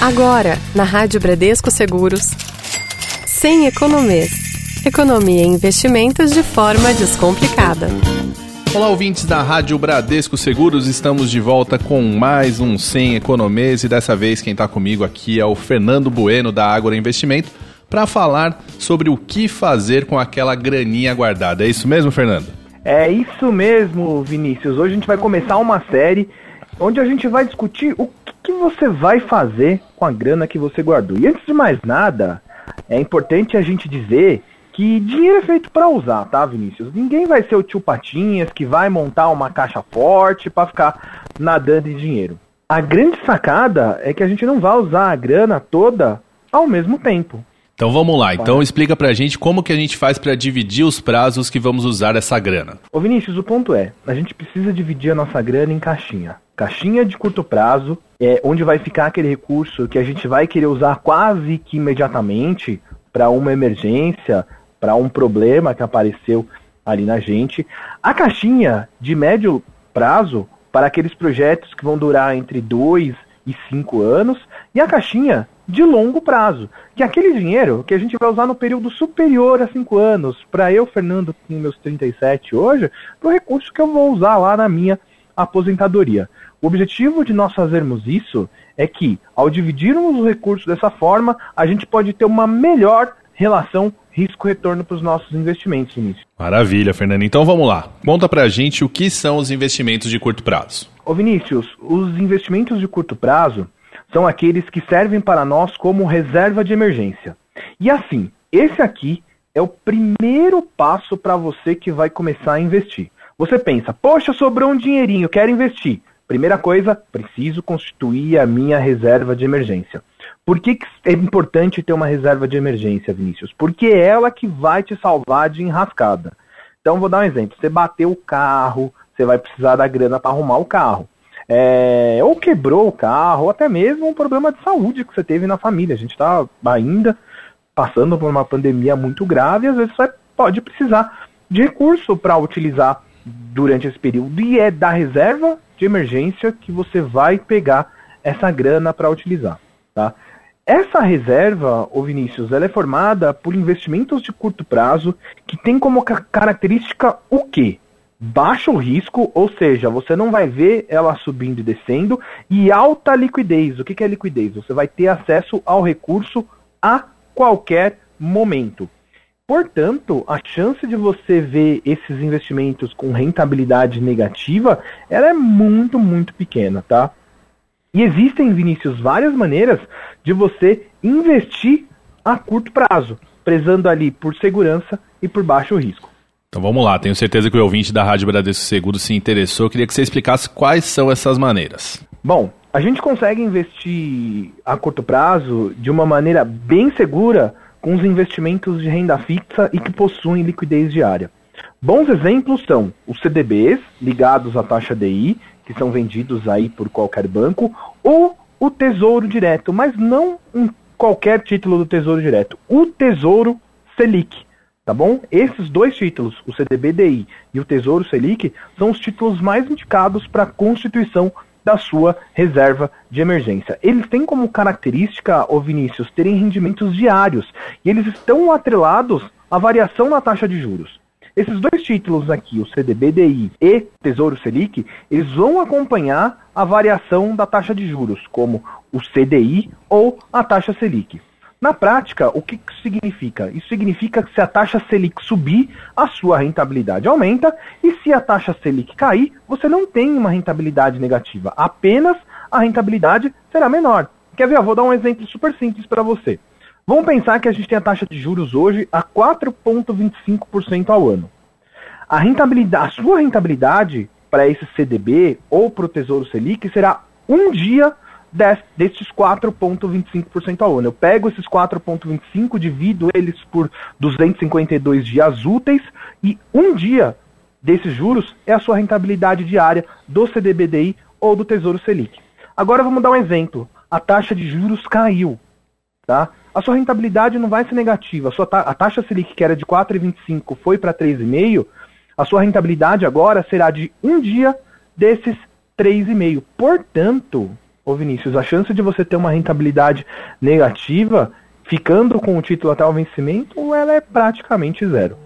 Agora, na Rádio Bradesco Seguros, sem economês. Economia e investimentos de forma descomplicada. Olá, ouvintes da Rádio Bradesco Seguros, estamos de volta com mais um Sem Economês e dessa vez quem está comigo aqui é o Fernando Bueno da Ágora Investimento para falar sobre o que fazer com aquela graninha guardada. É isso mesmo, Fernando? É isso mesmo, Vinícius. Hoje a gente vai começar uma série onde a gente vai discutir o que você vai fazer com a grana que você guardou. E antes de mais nada, é importante a gente dizer que dinheiro é feito para usar, tá, Vinícius? Ninguém vai ser o tio Patinhas que vai montar uma caixa forte para ficar nadando em dinheiro. A grande sacada é que a gente não vai usar a grana toda ao mesmo tempo. Então vamos lá. Então explica pra gente como que a gente faz para dividir os prazos que vamos usar essa grana. Ô Vinícius, o ponto é, a gente precisa dividir a nossa grana em caixinha. Caixinha de curto prazo, é onde vai ficar aquele recurso que a gente vai querer usar quase que imediatamente para uma emergência, para um problema que apareceu ali na gente. A caixinha de médio prazo para aqueles projetos que vão durar entre 2 e 5 anos e a caixinha de longo prazo, que é aquele dinheiro que a gente vai usar no período superior a 5 anos. Para eu, Fernando, com meus 37 hoje, para o recurso que eu vou usar lá na minha aposentadoria. O objetivo de nós fazermos isso é que, ao dividirmos os recursos dessa forma, a gente pode ter uma melhor relação risco-retorno para os nossos investimentos, Vinícius. Maravilha, Fernando. Então vamos lá. Conta para a gente o que são os investimentos de curto prazo. Ô Vinícius, os investimentos de curto prazo são aqueles que servem para nós como reserva de emergência. E assim, esse aqui é o primeiro passo para você que vai começar a investir. Você pensa, poxa, sobrou um dinheirinho, quero investir. Primeira coisa, preciso constituir a minha reserva de emergência. Por que, que é importante ter uma reserva de emergência, Vinícius? Porque é ela que vai te salvar de enrascada. Então, vou dar um exemplo. Você bateu o carro, você vai precisar da grana para arrumar o carro é, ou quebrou o carro, ou até mesmo um problema de saúde que você teve na família. A gente está ainda passando por uma pandemia muito grave e às vezes você pode precisar de recurso para utilizar durante esse período. E é da reserva de emergência que você vai pegar essa grana para utilizar. Tá? Essa reserva, ô Vinícius, ela é formada por investimentos de curto prazo que tem como característica o quê? Baixo risco, ou seja, você não vai ver ela subindo e descendo, e alta liquidez. O que, é liquidez? Você vai ter acesso ao recurso a qualquer momento. Portanto, a chance de você ver esses investimentos com rentabilidade negativa, ela é muito, muito pequena, tá? E existem, Vinícius, várias maneiras de você investir a curto prazo, prezando ali por segurança e por baixo risco. Então vamos lá, tenho certeza que o ouvinte da Rádio Bradesco Seguro se interessou. Eu queria que você explicasse quais são essas maneiras. Bom, a gente consegue investir a curto prazo de uma maneira bem segura com os investimentos de renda fixa e que possuem liquidez diária. Bons exemplos são os CDBs ligados à taxa DI, que são vendidos aí por qualquer banco, ou o Tesouro Direto, mas não um qualquer título do Tesouro Direto, o Tesouro Selic tá bom? Esses dois títulos, o CDBDI e o Tesouro Selic, são os títulos mais indicados para a constituição da sua reserva de emergência. Eles têm como característica, o Vinícius, terem rendimentos diários e eles estão atrelados à variação na taxa de juros. Esses dois títulos aqui, o CDBDI e Tesouro Selic, eles vão acompanhar a variação da taxa de juros, como o CDI ou a taxa Selic. Na prática, o que significa? Isso significa que se a taxa Selic subir, a sua rentabilidade aumenta, e se a taxa Selic cair, você não tem uma rentabilidade negativa, apenas a rentabilidade será menor. Quer ver? Eu vou dar um exemplo super simples para você. Vamos pensar que a gente tem a taxa de juros hoje a 4,25% ao ano. A, rentabilidade, a sua rentabilidade para esse CDB ou para o Tesouro Selic será um dia desses 4,25% ao ano. Eu pego esses 4,25, divido eles por 252 dias úteis e um dia desses juros é a sua rentabilidade diária do CDBDI ou do Tesouro Selic. Agora vamos dar um exemplo. A taxa de juros caiu, tá? A sua rentabilidade não vai ser negativa. A, sua ta a taxa Selic, que era de 4,25, foi para 3,5. A sua rentabilidade agora será de um dia desses 3,5. Portanto, ô Vinícius, a chance de você ter uma rentabilidade negativa ficando com o título até o vencimento, ela é praticamente zero.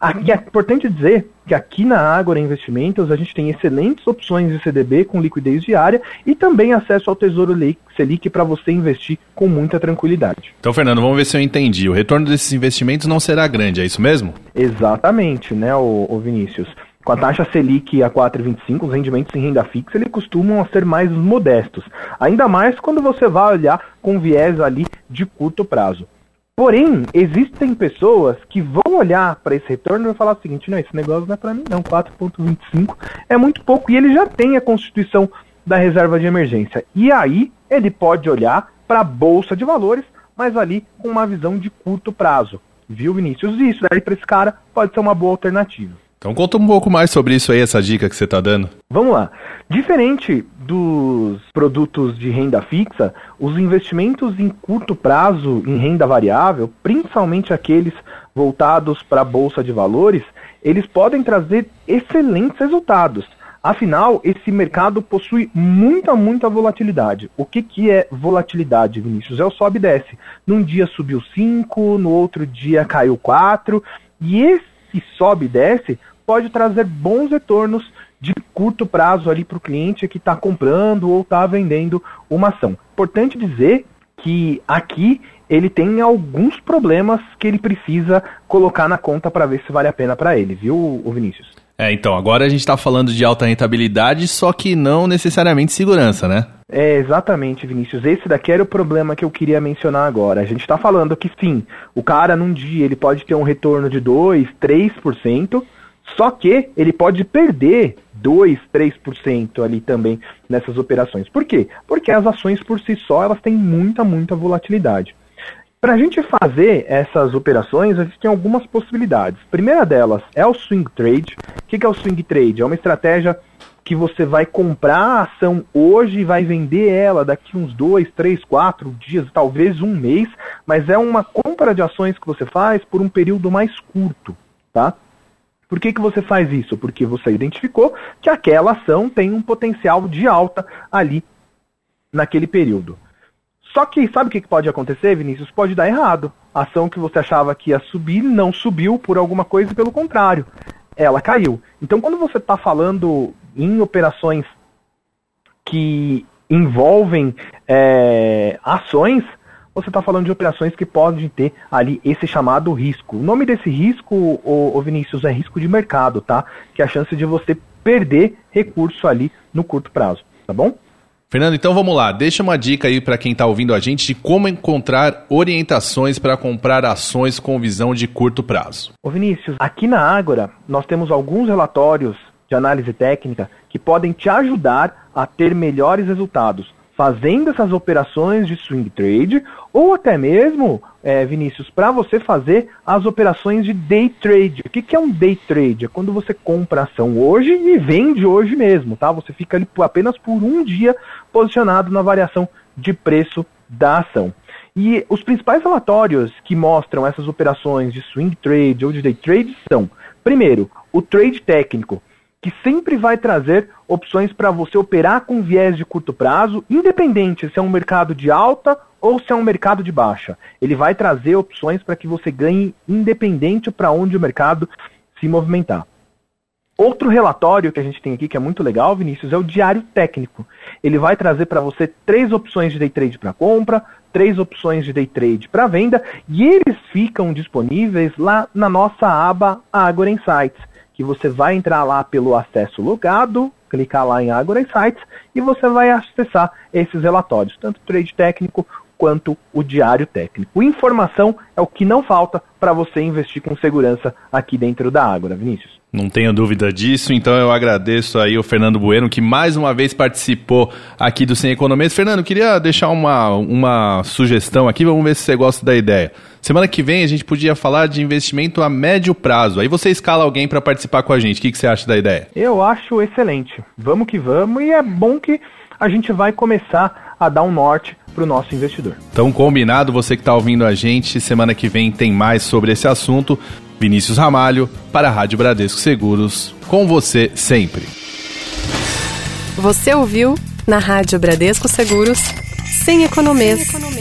Aqui é importante dizer que aqui na Ágora Investimentos a gente tem excelentes opções de CDB com liquidez diária e também acesso ao Tesouro Selic para você investir com muita tranquilidade. Então, Fernando, vamos ver se eu entendi. O retorno desses investimentos não será grande, é isso mesmo? Exatamente, né, o, o Vinícius. Com a taxa Selic a 4,25, os rendimentos em renda fixa eles costumam ser mais modestos. Ainda mais quando você vai olhar com viés ali de curto prazo. Porém, existem pessoas que vão olhar para esse retorno e falar o seguinte: não, esse negócio não é para mim, não. 4,25 é muito pouco. E ele já tem a constituição da reserva de emergência. E aí ele pode olhar para a bolsa de valores, mas ali com uma visão de curto prazo. Viu, Vinícius? Isso daí para esse cara pode ser uma boa alternativa. Então conta um pouco mais sobre isso aí, essa dica que você está dando. Vamos lá. Diferente dos produtos de renda fixa, os investimentos em curto prazo em renda variável, principalmente aqueles voltados para a bolsa de valores, eles podem trazer excelentes resultados. Afinal, esse mercado possui muita, muita volatilidade. O que, que é volatilidade, Vinícius? É o sobe e desce. Num dia subiu 5, no outro dia caiu 4, e esse sobe e desce pode trazer bons retornos de curto prazo ali para o cliente que está comprando ou está vendendo uma ação. Importante dizer que aqui ele tem alguns problemas que ele precisa colocar na conta para ver se vale a pena para ele, viu, Vinícius? É, então, agora a gente está falando de alta rentabilidade, só que não necessariamente segurança, né? É, exatamente, Vinícius. Esse daqui era o problema que eu queria mencionar agora. A gente está falando que sim, o cara num dia ele pode ter um retorno de 2, 3%, só que ele pode perder 2, 3% ali também nessas operações. Por quê? Porque as ações por si só elas têm muita, muita volatilidade. Para a gente fazer essas operações, existem algumas possibilidades. A primeira delas é o swing trade. O que é o swing trade? É uma estratégia que você vai comprar a ação hoje e vai vender ela daqui uns dois, três, quatro dias, talvez um mês, mas é uma compra de ações que você faz por um período mais curto, tá? Por que, que você faz isso? Porque você identificou que aquela ação tem um potencial de alta ali naquele período. Só que sabe o que, pode acontecer, Vinícius? Pode dar errado. A ação que você achava que ia subir não subiu por alguma coisa, pelo contrário, ela caiu. Então, quando você está falando em operações que envolvem é, ações, você está falando de operações que podem ter ali esse chamado risco. O nome desse risco, o Vinícius, é risco de mercado, tá? Que é a chance de você perder recurso ali no curto prazo, tá bom? Fernando, então vamos lá. Deixa uma dica aí para quem está ouvindo a gente de como encontrar orientações para comprar ações com visão de curto prazo. Ô Vinícius, aqui na Ágora nós temos alguns relatórios de análise técnica que podem te ajudar a ter melhores resultados fazendo essas operações de swing trade, ou até mesmo, é, Vinícius, para você fazer as operações de day trade. O que, que é um day trade? É quando você compra ação hoje e vende hoje mesmo, tá? Você fica ali apenas por um dia posicionado na variação de preço da ação. E os principais relatórios que mostram essas operações de swing trade ou de day trade são, primeiro, o trade técnico, que sempre vai trazer opções para você operar com viés de curto prazo, independente se é um mercado de alta ou se é um mercado de baixa. Ele vai trazer opções para que você ganhe independente para onde o mercado se movimentar. Outro relatório que a gente tem aqui que é muito legal, Vinícius, é o diário técnico. Ele vai trazer para você três opções de day trade para compra, três opções de day trade para venda, e eles ficam disponíveis lá na nossa aba Agora Insights que você vai entrar lá pelo acesso logado, clicar lá em Agora Insights e você vai acessar esses relatórios, tanto o trade técnico quanto o diário técnico. Informação é o que não falta para você investir com segurança aqui dentro da Ágora, Vinícius. Não tenho dúvida disso, então eu agradeço aí o Fernando Bueno, que mais uma vez participou aqui do Sem Economia. Fernando, queria deixar uma, uma sugestão aqui, vamos ver se você gosta da ideia. Semana que vem a gente podia falar de investimento a médio prazo. Aí você escala alguém para participar com a gente. O que, que você acha da ideia? Eu acho excelente. Vamos que vamos, e é bom que a gente vai começar a dar um norte para o nosso investidor. Então, combinado, você que está ouvindo a gente, semana que vem tem mais sobre esse assunto. Vinícius Ramalho, para a Rádio Bradesco Seguros, com você sempre. Você ouviu Na Rádio Bradesco Seguros, sem economês. Sem economês.